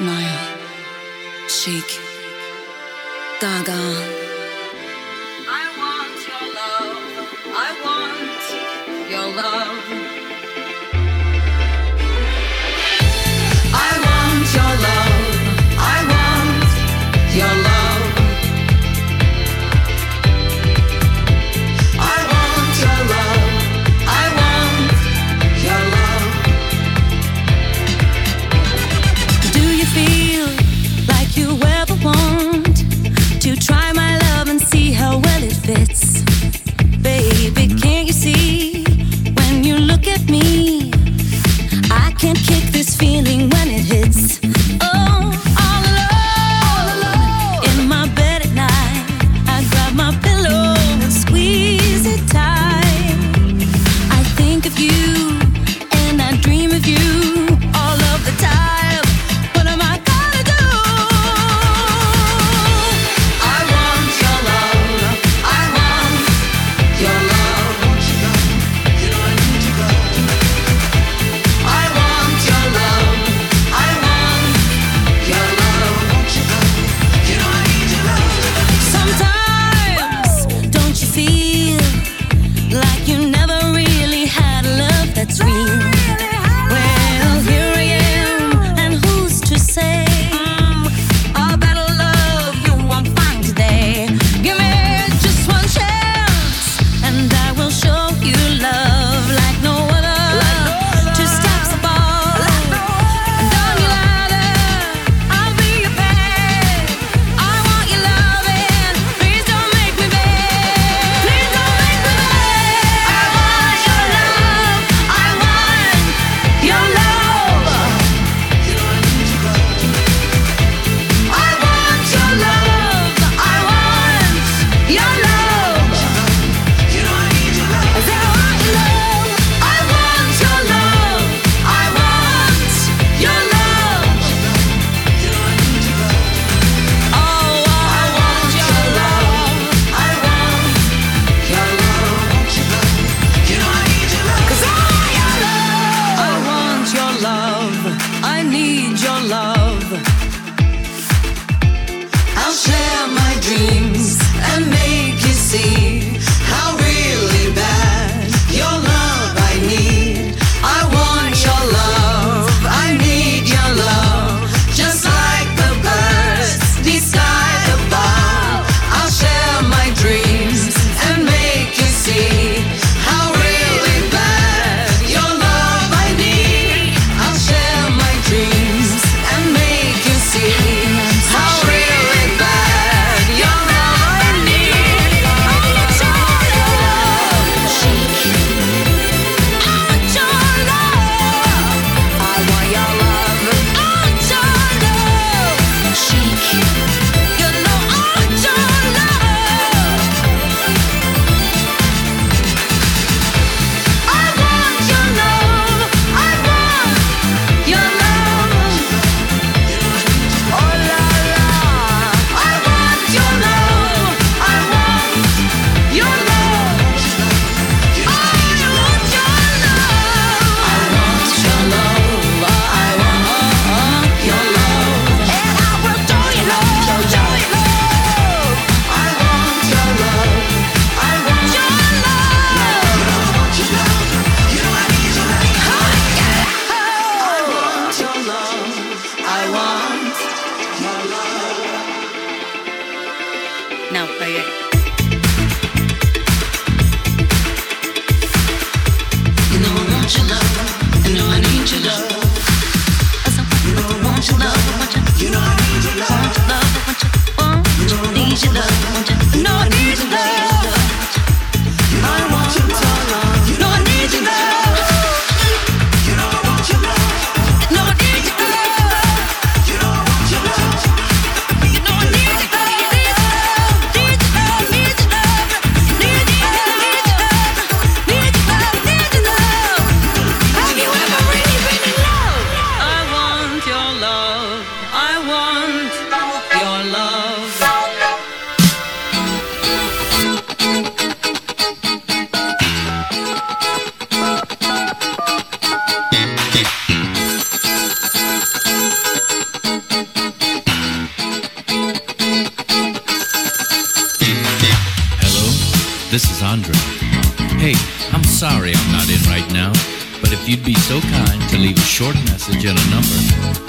You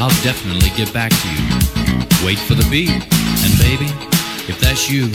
I'll definitely get back to you. Wait for the beep, and baby, if that's you,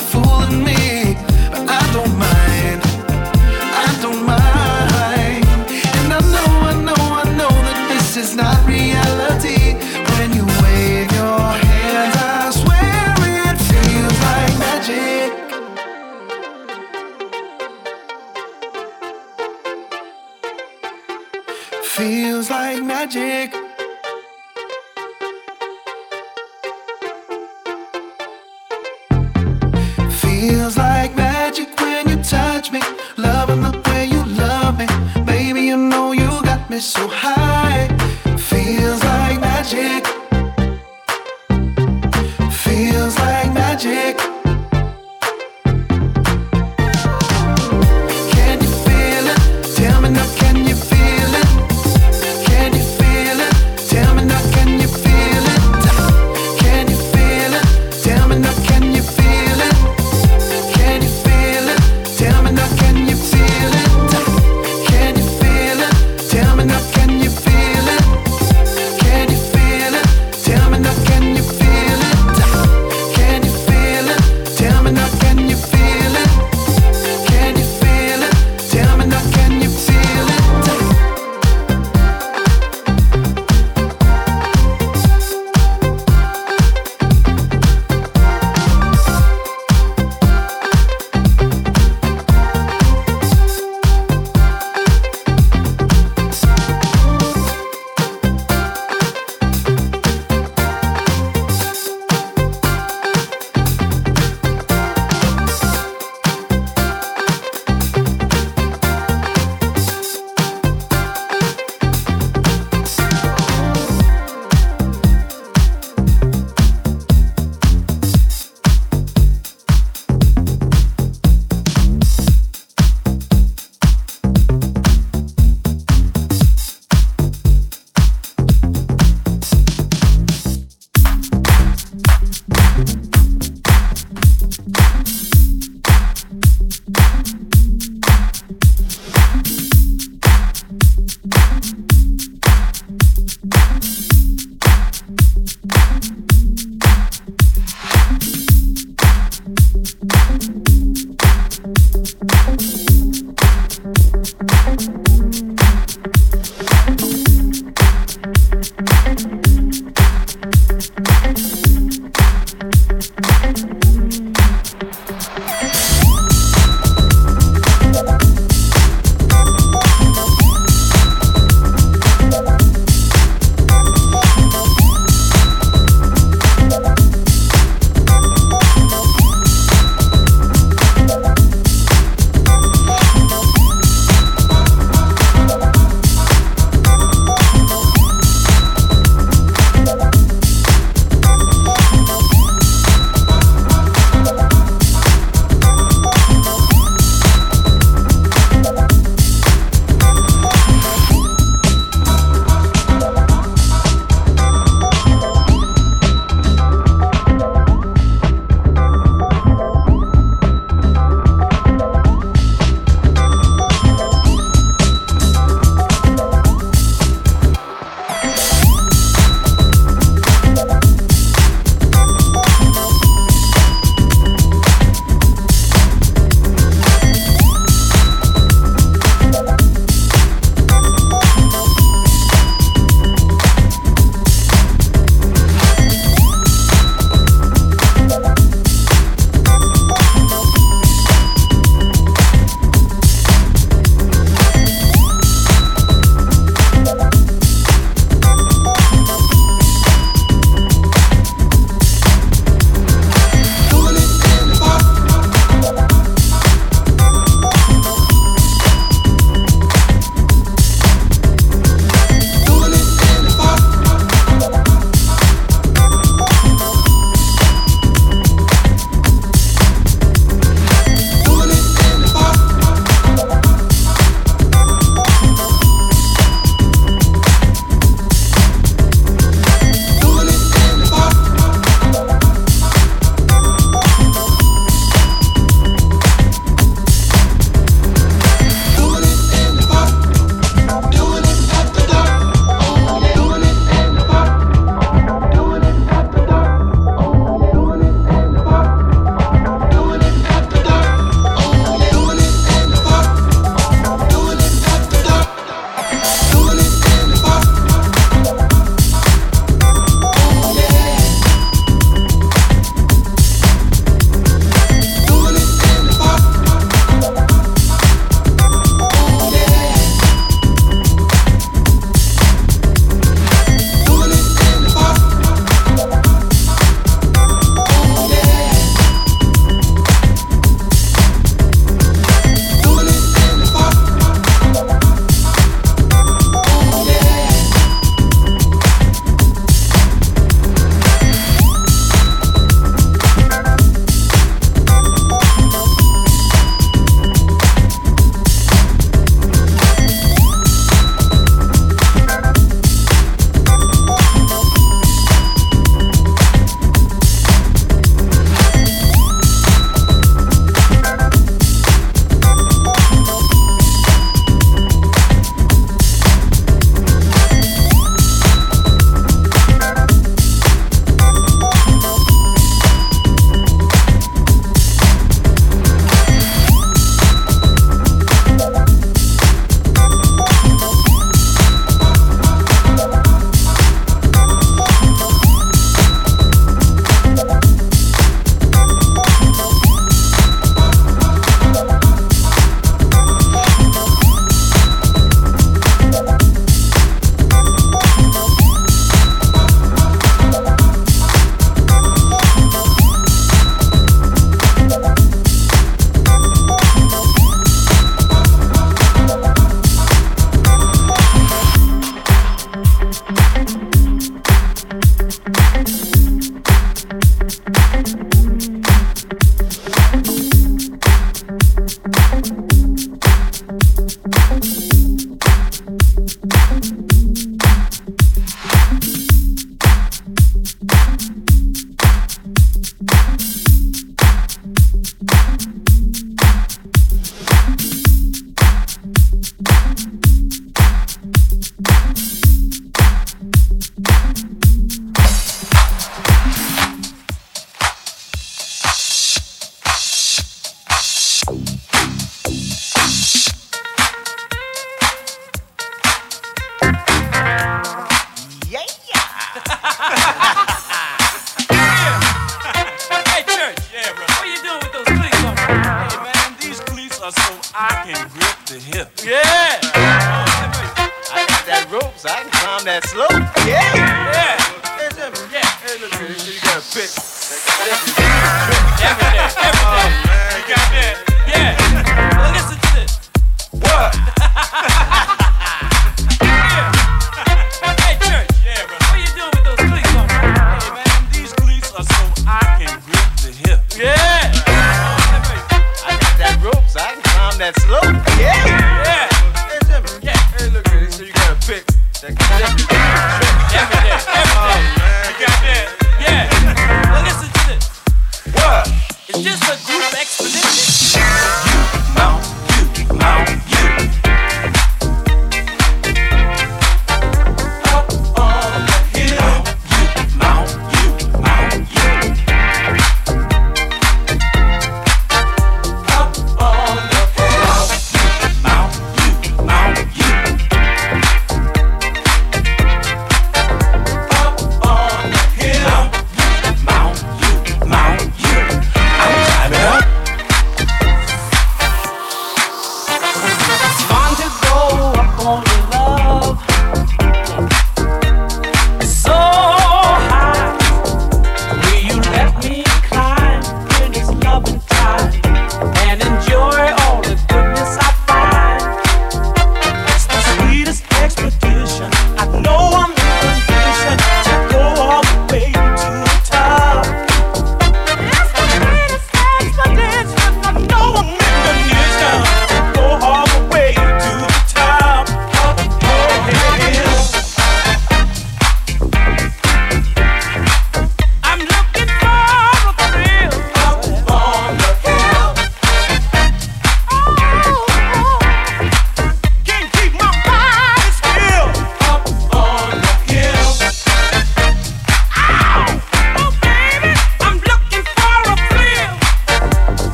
fooling me.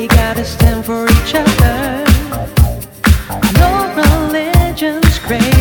We gotta stand for each other. No religion's great.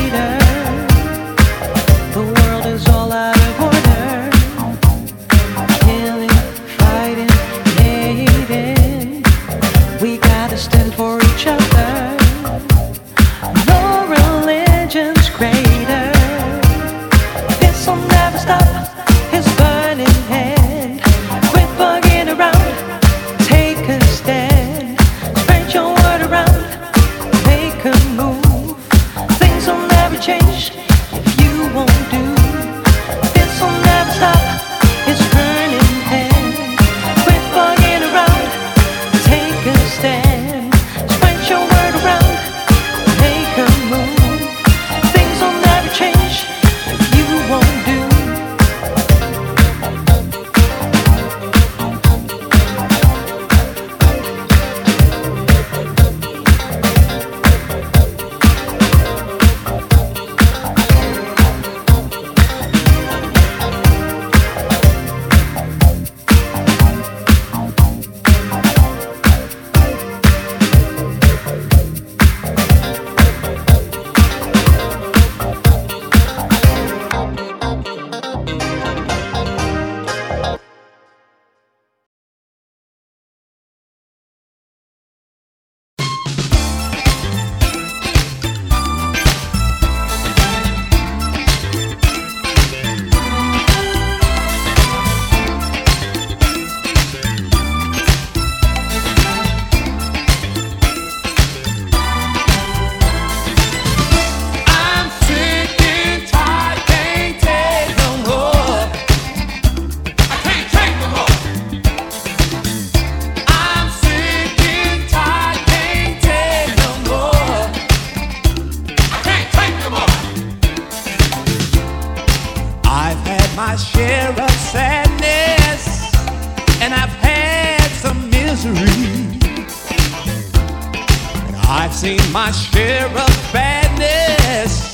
I've seen my share of badness.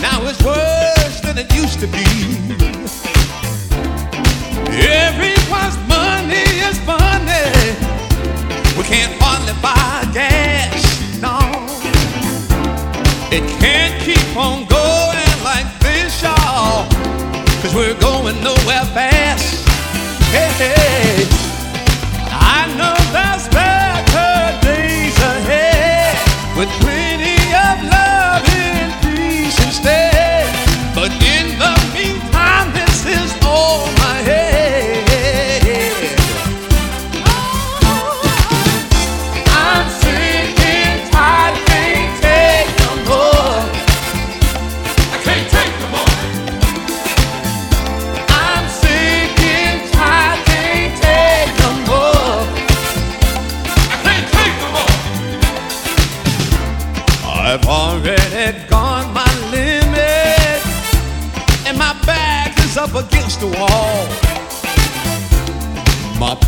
Now it's worse than it used to be. Everyone's money is money. We can't hardly buy gas. No. It can't keep on going like this, y'all. Cause we're going nowhere fast. Hey, hey.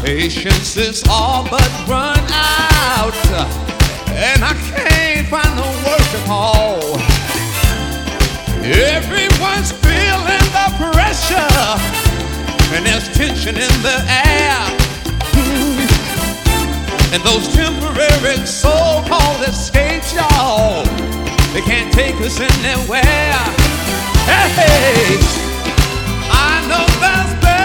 Patience is all but run out, and I can't find no work at all. Everyone's feeling the pressure, and there's tension in the air. And those temporary so-called escapes, y'all, they can't take us anywhere. Hey, I know there's better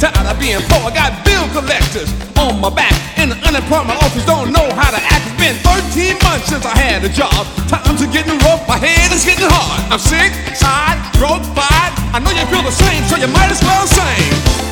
tired of being poor. I got bill collectors on my back, and the unemployment office don't know how to act. It's been 13 months since I had a job. Times are getting rough, my head is getting hard. I'm sick, tired, broke, fired. I know you feel the same, so you might as well sing.